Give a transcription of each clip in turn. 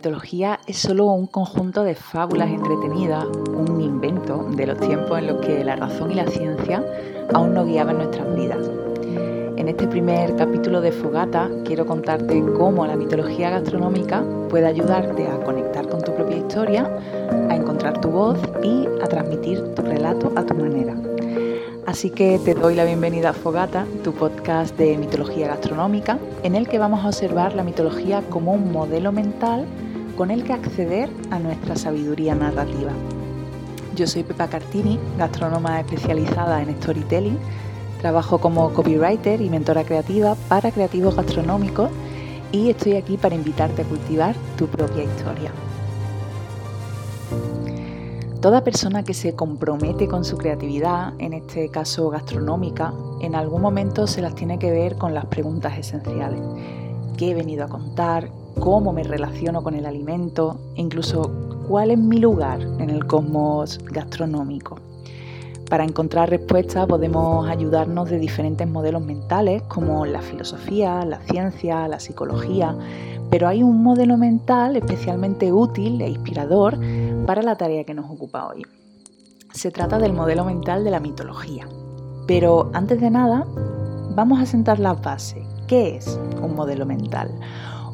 mitología es solo un conjunto de fábulas entretenidas, un invento de los tiempos en los que la razón y la ciencia aún no guiaban nuestras vidas. En este primer capítulo de Fogata quiero contarte cómo la mitología gastronómica puede ayudarte a conectar con tu propia historia, a encontrar tu voz y a transmitir tu relato a tu manera. Así que te doy la bienvenida a Fogata, tu podcast de mitología gastronómica, en el que vamos a observar la mitología como un modelo mental con el que acceder a nuestra sabiduría narrativa. Yo soy Pepa Cartini, gastrónoma especializada en storytelling. Trabajo como copywriter y mentora creativa para creativos gastronómicos y estoy aquí para invitarte a cultivar tu propia historia. Toda persona que se compromete con su creatividad, en este caso gastronómica, en algún momento se las tiene que ver con las preguntas esenciales. ¿Qué he venido a contar? ¿Cómo me relaciono con el alimento? Incluso, ¿cuál es mi lugar en el cosmos gastronómico? Para encontrar respuestas podemos ayudarnos de diferentes modelos mentales como la filosofía, la ciencia, la psicología, pero hay un modelo mental especialmente útil e inspirador para la tarea que nos ocupa hoy. Se trata del modelo mental de la mitología. Pero antes de nada, vamos a sentar la base. ¿Qué es un modelo mental?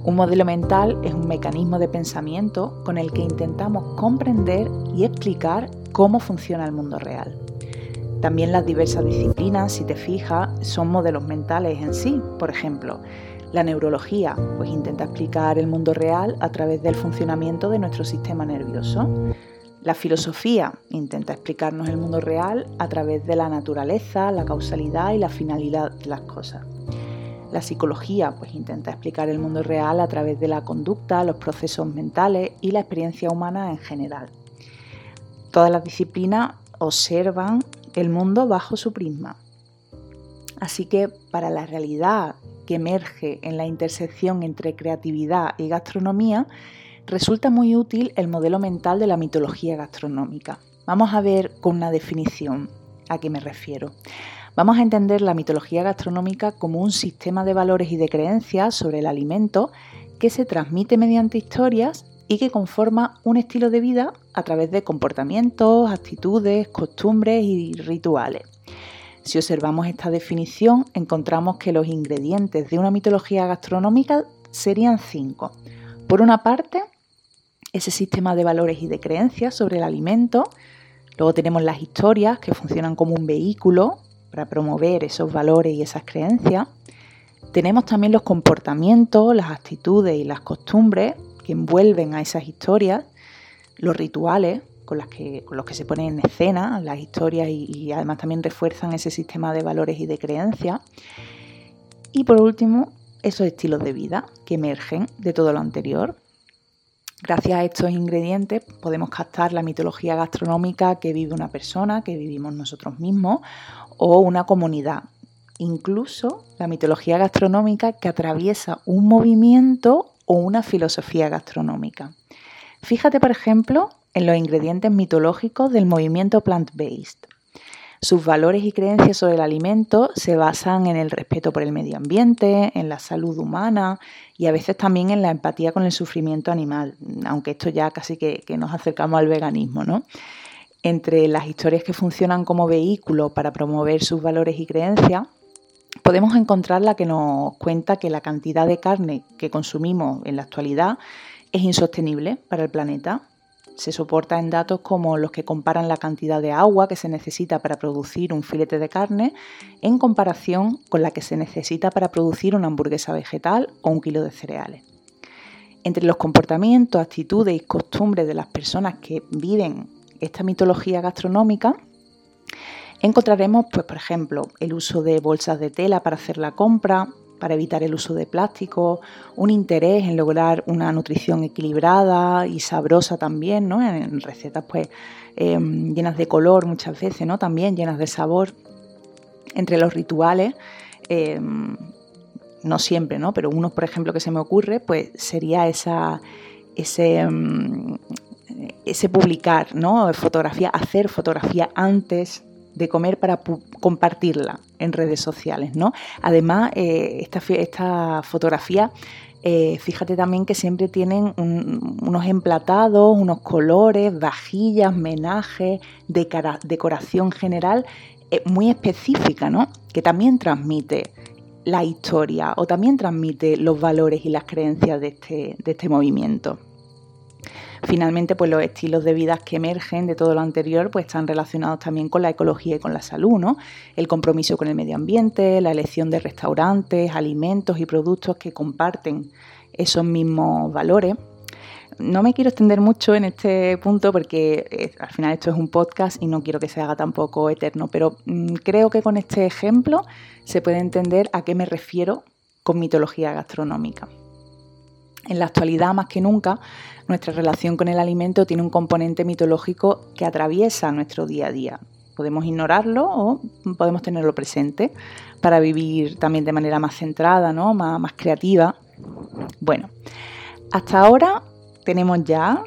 Un modelo mental es un mecanismo de pensamiento con el que intentamos comprender y explicar cómo funciona el mundo real. También las diversas disciplinas, si te fijas, son modelos mentales en sí. Por ejemplo, la neurología pues intenta explicar el mundo real a través del funcionamiento de nuestro sistema nervioso. La filosofía intenta explicarnos el mundo real a través de la naturaleza, la causalidad y la finalidad de las cosas. La psicología pues intenta explicar el mundo real a través de la conducta, los procesos mentales y la experiencia humana en general. Todas las disciplinas observan el mundo bajo su prisma. Así que para la realidad que emerge en la intersección entre creatividad y gastronomía, resulta muy útil el modelo mental de la mitología gastronómica. Vamos a ver con una definición a qué me refiero. Vamos a entender la mitología gastronómica como un sistema de valores y de creencias sobre el alimento que se transmite mediante historias y que conforma un estilo de vida a través de comportamientos, actitudes, costumbres y rituales. Si observamos esta definición, encontramos que los ingredientes de una mitología gastronómica serían cinco. Por una parte, ese sistema de valores y de creencias sobre el alimento. Luego tenemos las historias, que funcionan como un vehículo para promover esos valores y esas creencias. Tenemos también los comportamientos, las actitudes y las costumbres que envuelven a esas historias, los rituales, con, los que se ponen en escena las historias y, además también refuerzan ese sistema de valores y de creencias. Y por último, esos estilos de vida que emergen de todo lo anterior. Gracias a estos ingredientes podemos captar la mitología gastronómica que vive una persona, que vivimos nosotros mismos, o una comunidad. Incluso la mitología gastronómica que atraviesa un movimiento o una filosofía gastronómica. Fíjate, por ejemplo, en los ingredientes mitológicos del movimiento plant-based. Sus valores y creencias sobre el alimento se basan en el respeto por el medio ambiente, en la salud humana y a veces también en la empatía con el sufrimiento animal, aunque esto ya casi que, nos acercamos al veganismo, ¿no? Entre las historias que funcionan como vehículo para promover sus valores y creencias, podemos encontrar la que nos cuenta que la cantidad de carne que consumimos en la actualidad es insostenible para el planeta se soporta en datos como los que comparan la cantidad de agua que se necesita para producir un filete de carne en comparación con la que se necesita para producir una hamburguesa vegetal o un kilo de cereales. Entre los comportamientos, actitudes y costumbres de las personas que viven esta mitología gastronómica, encontraremos, pues, por ejemplo, el uso de bolsas de tela para hacer la compra, para evitar el uso de plástico, un interés en lograr una nutrición equilibrada y sabrosa también, ¿no? En recetas pues em, llenas de color muchas veces, ¿no? También llenas de sabor. Entre los rituales, em, no siempre, ¿no? Pero uno, por ejemplo, que se me ocurre, pues sería esa, ese, em, ese publicar, ¿no? Fotografía, hacer fotografía antes de comer para compartirla en redes sociales, ¿no? Además, eh, esta, esta, fotografía, eh, fíjate también que siempre tienen unos emplatados, unos colores, vajillas, menajes, decoración general eh, muy específica, ¿no? Que también transmite la historia o también transmite los valores y las creencias de este, de este movimiento. Finalmente, pues los estilos de vida que emergen de todo lo anterior pues están relacionados también con la ecología y con la salud, ¿no? El compromiso con el medio ambiente, la elección de restaurantes, alimentos y productos que comparten esos mismos valores. No me quiero extender mucho en este punto porque eh, al final esto es un podcast y no quiero que se haga tampoco eterno, pero mm, creo que con este ejemplo se puede entender a qué me refiero con mitología gastronómica. En la actualidad, más que nunca, nuestra relación con el alimento tiene un componente mitológico que atraviesa nuestro día a día. Podemos ignorarlo o podemos tenerlo presente para vivir también de manera más centrada, ¿no? más, más creativa. Bueno, hasta ahora tenemos ya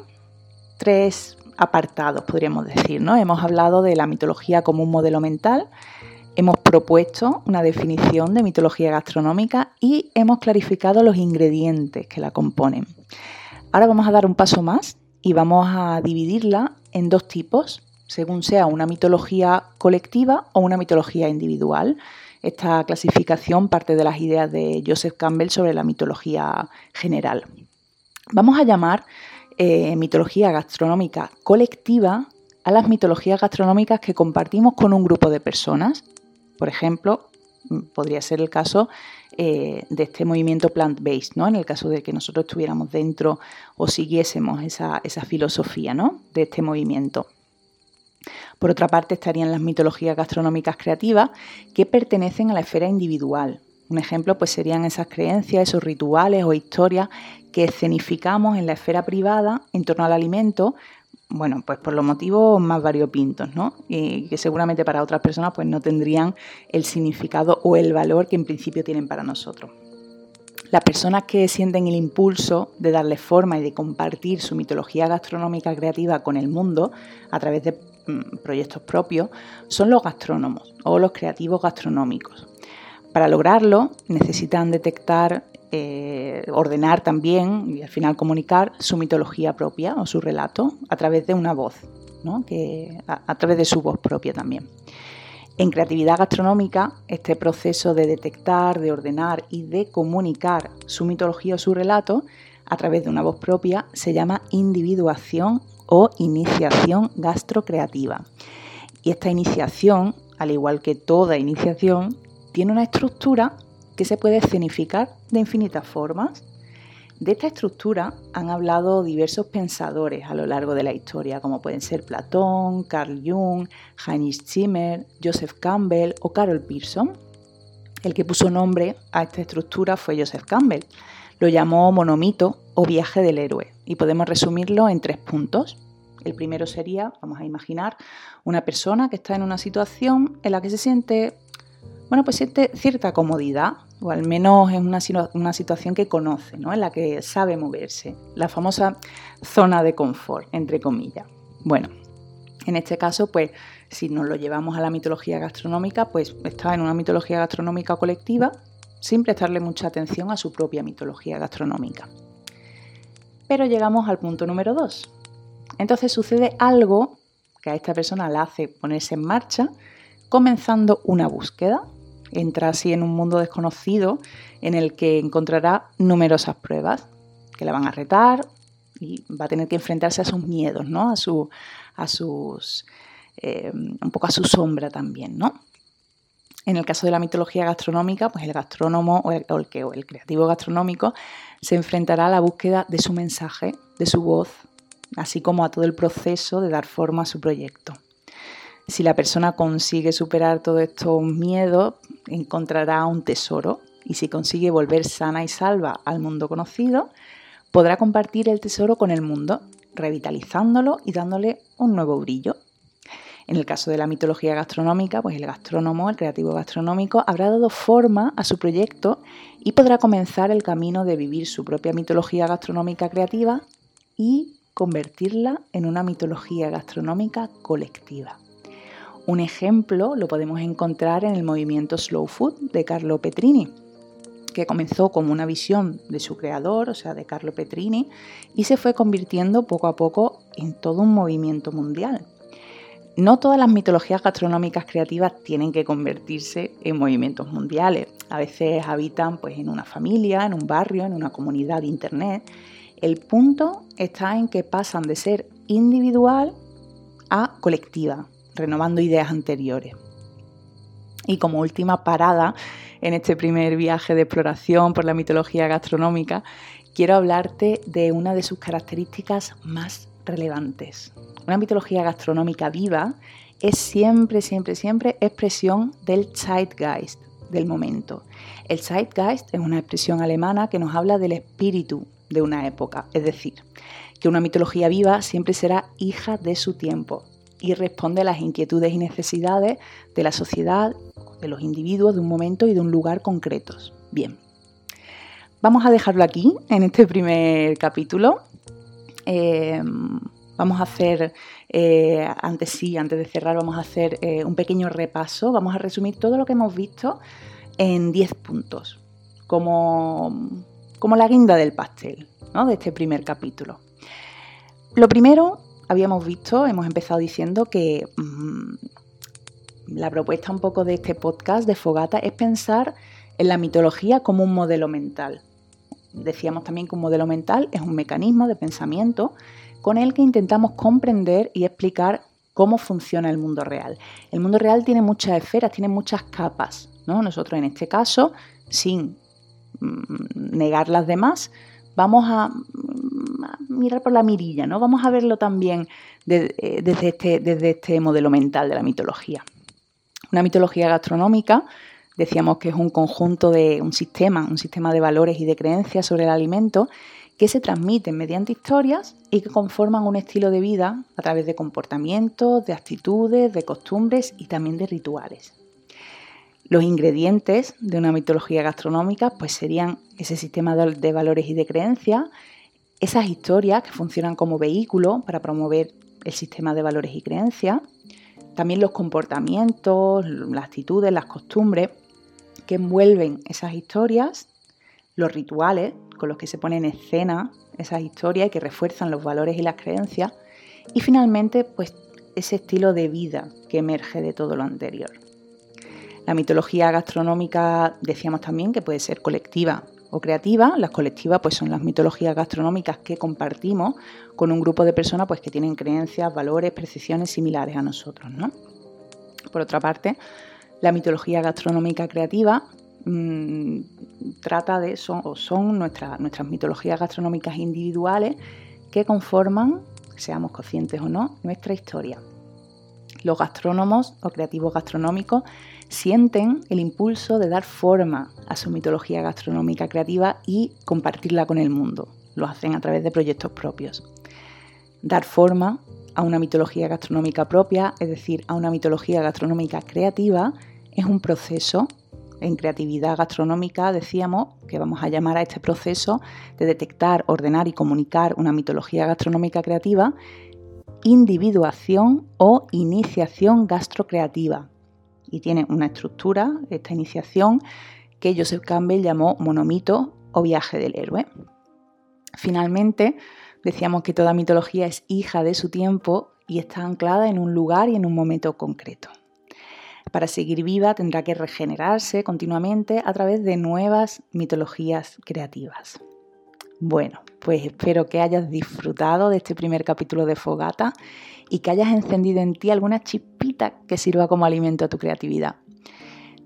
tres apartados, podríamos decir. ¿no? Hemos hablado de la mitología como un modelo mental, Hemos propuesto una definición de mitología gastronómica y hemos clarificado los ingredientes que la componen. Ahora vamos a dar un paso más y vamos a dividirla en dos tipos, según sea una mitología colectiva o una mitología individual. Esta clasificación parte de las ideas de Joseph Campbell sobre la mitología general. Vamos a llamar eh, mitología gastronómica colectiva a las mitologías gastronómicas que compartimos con un grupo de personas por ejemplo, mm, podría ser el caso eh, de este movimiento plant-based, ¿no? En el caso de que nosotros estuviéramos dentro o siguiésemos esa, filosofía ¿no? de este movimiento. Por otra parte, estarían las mitologías gastronómicas creativas que pertenecen a la esfera individual. Un ejemplo pues, serían esas creencias, esos rituales o historias que escenificamos en la esfera privada en torno al alimento bueno, pues por los motivos más variopintos, ¿no? Y que seguramente para otras personas pues no tendrían el significado o el valor que en principio tienen para nosotros. Las personas que sienten el impulso de darle forma y de compartir su mitología gastronómica creativa con el mundo a través de mm, proyectos propios son los gastrónomos o los creativos gastronómicos. Para lograrlo necesitan detectar eh, ordenar también y al final comunicar su mitología propia o su relato a través de una voz, que, a, través de su voz propia también. En creatividad gastronómica, este proceso de detectar, de ordenar y de comunicar su mitología o su relato a través de una voz propia se llama individuación o iniciación gastrocreativa. Y esta iniciación, al igual que toda iniciación, tiene una estructura que se puede escenificar de infinitas formas. De esta estructura han hablado diversos pensadores a lo largo de la historia, como pueden ser Platón, Carl Jung, Heinrich Zimmer, Joseph Campbell o Carol Pearson. El que puso nombre a esta estructura fue Joseph Campbell. Lo llamó monomito o viaje del héroe y podemos resumirlo en tres puntos. El primero sería, vamos a imaginar, una persona que está en una situación en la que se siente, bueno, pues siente cierta comodidad, o al menos es una, situación que conoce, ¿no? en la que sabe moverse, la famosa zona de confort, entre comillas. Bueno, en este caso, pues si nos lo llevamos a la mitología gastronómica, pues está en una mitología gastronómica colectiva sin prestarle mucha atención a su propia mitología gastronómica. Pero llegamos al punto número dos. Entonces sucede algo que a esta persona le hace ponerse en marcha, comenzando una búsqueda entra así en un mundo desconocido en el que encontrará numerosas pruebas que la van a retar y va a tener que enfrentarse a sus miedos, ¿no? A, su, a sus, eh, un poco a su sombra también, ¿no? En el caso de la mitología gastronómica, pues el gastrónomo o el, o el creativo gastronómico se enfrentará a la búsqueda de su mensaje, de su voz, así como a todo el proceso de dar forma a su proyecto. Si la persona consigue superar todos estos miedos, encontrará un tesoro y si consigue volver sana y salva al mundo conocido, podrá compartir el tesoro con el mundo, revitalizándolo y dándole un nuevo brillo. En el caso de la mitología gastronómica, pues el gastrónomo, el creativo gastronómico, habrá dado forma a su proyecto y podrá comenzar el camino de vivir su propia mitología gastronómica creativa y convertirla en una mitología gastronómica colectiva Un ejemplo lo podemos encontrar en el movimiento Slow Food de Carlo Petrini, que comenzó como una visión de su creador, o sea, de Carlo Petrini, y se fue convirtiendo poco a poco en todo un movimiento mundial. No todas las mitologías gastronómicas creativas tienen que convertirse en movimientos mundiales. A veces habitan pues, en una familia, en un barrio, en una comunidad de Internet. El punto está en que pasan de ser individual a colectiva, renovando ideas anteriores. Y como última parada en este primer viaje de exploración por la mitología gastronómica, quiero hablarte de una de sus características más relevantes. Una mitología gastronómica viva es siempre, siempre, siempre expresión del Zeitgeist, del momento. El Zeitgeist es una expresión alemana que nos habla del espíritu de una época, es decir, que una mitología viva siempre será hija de su tiempo y responde a las inquietudes y necesidades de la sociedad, de los individuos, de un momento y de un lugar concretos. Bien, vamos a dejarlo aquí en este primer capítulo. Eh, vamos a hacer, eh, antes sí, antes de cerrar, vamos a hacer eh, un pequeño repaso. Vamos a resumir todo lo que hemos visto en 10 puntos, como, como la guinda del pastel de este primer capítulo. Lo primero, habíamos visto, hemos empezado diciendo que mm, la propuesta un poco de este podcast de Fogata es pensar en la mitología como un modelo mental. Decíamos también que un modelo mental es un mecanismo de pensamiento con el que intentamos comprender y explicar cómo funciona el mundo real. El mundo real tiene muchas esferas, tiene muchas capas. ¿no? Nosotros en este caso, sin mm, negar las demás, vamos a mirar por la mirilla, ¿no? Vamos a verlo también eh, desde, este, desde este modelo mental de la mitología. Una mitología gastronómica, decíamos que es un conjunto de un sistema, un sistema de valores y de creencias sobre el alimento que se transmiten mediante historias y que conforman un estilo de vida a través de comportamientos, de actitudes, de costumbres y también de rituales. Los ingredientes de una mitología gastronómica pues serían ese sistema de valores y de creencias, esas historias que funcionan como vehículo para promover el sistema de valores y creencias, también los comportamientos, las actitudes, las costumbres que envuelven esas historias, los rituales con los que se ponen en escena esas historias y que refuerzan los valores y las creencias, y finalmente pues ese estilo de vida que emerge de todo lo anterior. La mitología gastronómica decíamos también que puede ser colectiva o creativa. Las colectivas pues son las mitologías gastronómicas que compartimos con un grupo de personas pues que tienen creencias, valores, percepciones similares a nosotros, ¿no? Por otra parte, la mitología gastronómica creativa mmm, trata de son, o son nuestras mitologías gastronómicas individuales que conforman, seamos conscientes o no, nuestra historia. Los gastrónomos o creativos gastronómicos sienten el impulso de dar forma a su mitología gastronómica creativa y compartirla con el mundo. Lo hacen a través de proyectos propios. Dar forma a una mitología gastronómica propia, es decir, a una mitología gastronómica creativa, es un proceso. En creatividad gastronómica decíamos que vamos a llamar a este proceso de detectar, ordenar y comunicar una mitología gastronómica creativa individuación o iniciación gastrocreativa. Y tiene una estructura, esta iniciación, que Joseph Campbell llamó monomito o viaje del héroe. Finalmente, decíamos que toda mitología es hija de su tiempo y está anclada en un lugar y en un momento concreto. Para seguir viva tendrá que regenerarse continuamente a través de nuevas mitologías creativas. Bueno, pues espero que hayas disfrutado de este primer capítulo de Fogata y que hayas encendido en ti alguna chispita que sirva como alimento a tu creatividad.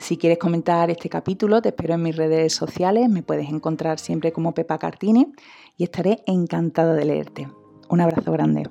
Si quieres comentar este capítulo, te espero en mis redes sociales, me puedes encontrar siempre como Pepa Cartini y estaré encantada de leerte. Un abrazo grande.